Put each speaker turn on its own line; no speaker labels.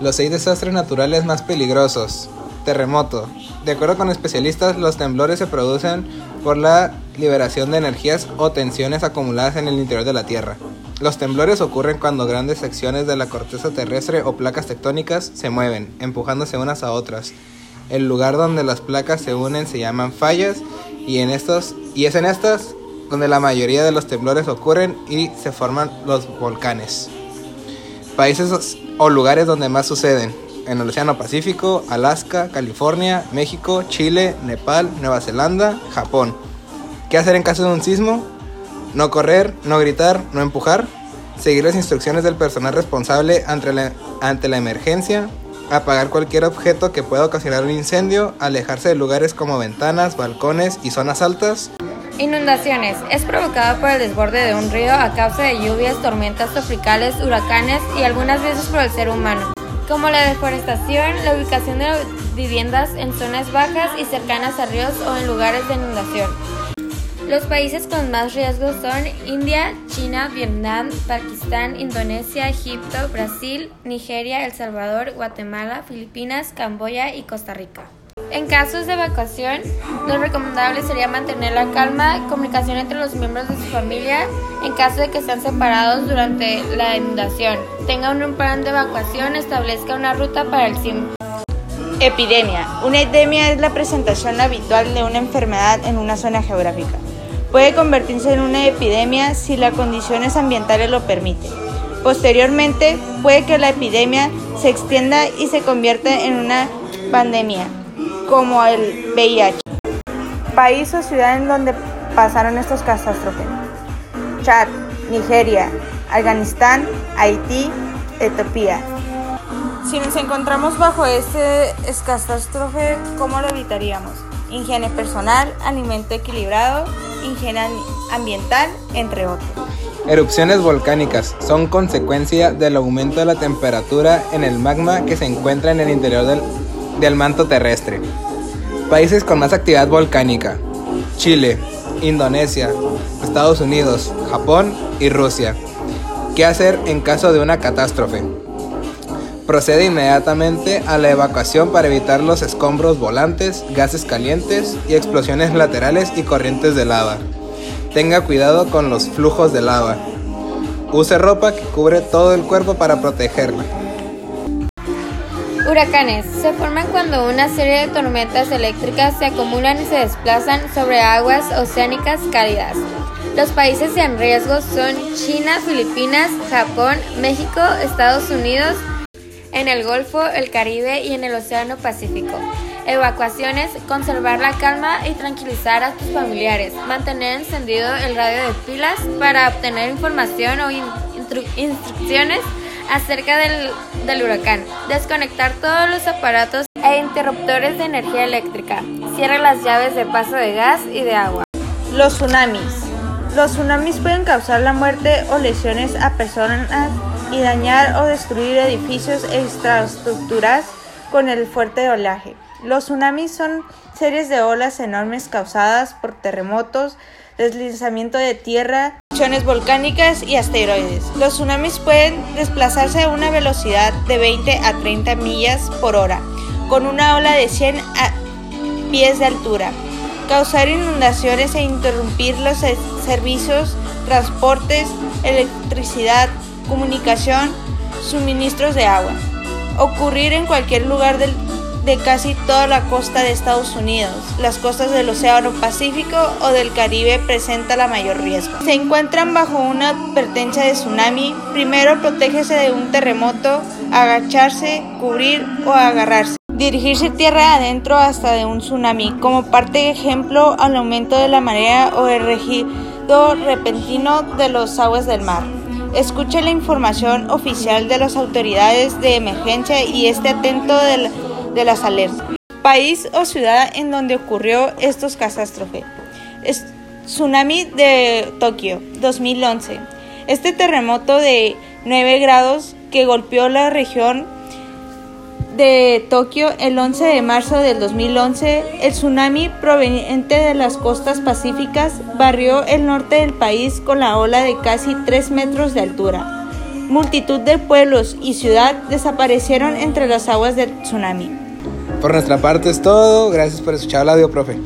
Los seis desastres naturales más peligrosos. Terremoto. De acuerdo con especialistas, los temblores se producen por la liberación de energías o tensiones acumuladas en el interior de la Tierra. Los temblores ocurren cuando grandes secciones de la corteza terrestre o placas tectónicas se mueven, empujándose unas a otras. El lugar donde las placas se unen se llaman fallas y, en estos, y es en estas donde la mayoría de los temblores ocurren y se forman los volcanes. Países o lugares donde más suceden. En el Océano Pacífico, Alaska, California, México, Chile, Nepal, Nueva Zelanda, Japón. ¿Qué hacer en caso de un sismo? No correr, no gritar, no empujar. Seguir las instrucciones del personal responsable ante la, ante la emergencia. Apagar cualquier objeto que pueda ocasionar un incendio. Alejarse de lugares como ventanas, balcones y zonas altas.
Inundaciones. Es provocado por el desborde de un río a causa de lluvias, tormentas tropicales, huracanes y algunas veces por el ser humano, como la deforestación, la ubicación de viviendas en zonas bajas y cercanas a ríos o en lugares de inundación. Los países con más riesgo son India, China, Vietnam, Pakistán, Indonesia, Egipto, Brasil, Nigeria, El Salvador, Guatemala, Filipinas, Camboya y Costa Rica. En casos de evacuación, lo recomendable sería mantener la calma, comunicación entre los miembros de su familia en caso de que sean separados durante la inundación. Tenga un plan de evacuación, establezca una ruta para el SIM.
Epidemia. Una epidemia es la presentación habitual de una enfermedad en una zona geográfica. Puede convertirse en una epidemia si las condiciones ambientales lo permiten. Posteriormente, puede que la epidemia se extienda y se convierta en una pandemia como el VIH. País o ciudad en donde pasaron estos catástrofes. Chad, Nigeria, Afganistán, Haití, Etiopía. Si nos encontramos bajo este catástrofe, ¿cómo lo evitaríamos? Higiene personal, alimento equilibrado, higiene ambiental, entre otros.
Erupciones volcánicas son consecuencia del aumento de la temperatura en el magma que se encuentra en el interior del del manto terrestre. Países con más actividad volcánica. Chile, Indonesia, Estados Unidos, Japón y Rusia. ¿Qué hacer en caso de una catástrofe? Procede inmediatamente a la evacuación para evitar los escombros volantes, gases calientes y explosiones laterales y corrientes de lava. Tenga cuidado con los flujos de lava. Use ropa que cubre todo el cuerpo para protegerla.
Huracanes. Se forman cuando una serie de tormentas eléctricas se acumulan y se desplazan sobre aguas oceánicas cálidas. Los países en riesgo son China, Filipinas, Japón, México, Estados Unidos, en el Golfo, el Caribe y en el Océano Pacífico. Evacuaciones, conservar la calma y tranquilizar a tus familiares, mantener encendido el radio de pilas para obtener información o instrucciones acerca del, huracán. Desconectar todos los aparatos e interruptores de energía eléctrica. Cierra las llaves de paso de gas y de agua.
Los tsunamis. Los tsunamis pueden causar la muerte o lesiones a personas y dañar o destruir edificios e infraestructuras con el fuerte oleaje. Los tsunamis son series de olas enormes causadas por terremotos, deslizamiento de tierra, erupciones volcánicas y asteroides. Los tsunamis pueden desplazarse a una velocidad de 20 a 30 millas por hora, con una ola de 100 a pies de altura, causar inundaciones e interrumpir los servicios, transportes, electricidad, comunicación, suministros de agua. Ocurrir en cualquier lugar del de casi toda la costa de Estados Unidos. Las costas del Océano Pacífico o del Caribe presentan la mayor riesgo. Se encuentran bajo una advertencia de tsunami. Primero protégese de un terremoto, agacharse, cubrir o agarrarse. Dirigirse tierra adentro hasta de un tsunami, como parte de ejemplo al aumento de la marea o el regido repentino de los aguas del mar. Escuche la información oficial de las autoridades de emergencia y esté atento del de las alertas. País o ciudad en donde ocurrió estos catástrofes. tsunami de Tokio, 2011. Este terremoto de 9 grados que golpeó la región de Tokio el 11 de marzo del 2011, el tsunami proveniente de las costas pacíficas barrió el norte del país con la ola de casi 3 metros de altura. Multitud de pueblos y ciudad desaparecieron entre las aguas del tsunami.
Por nuestra parte es todo. Gracias por escuchar el audio, profe.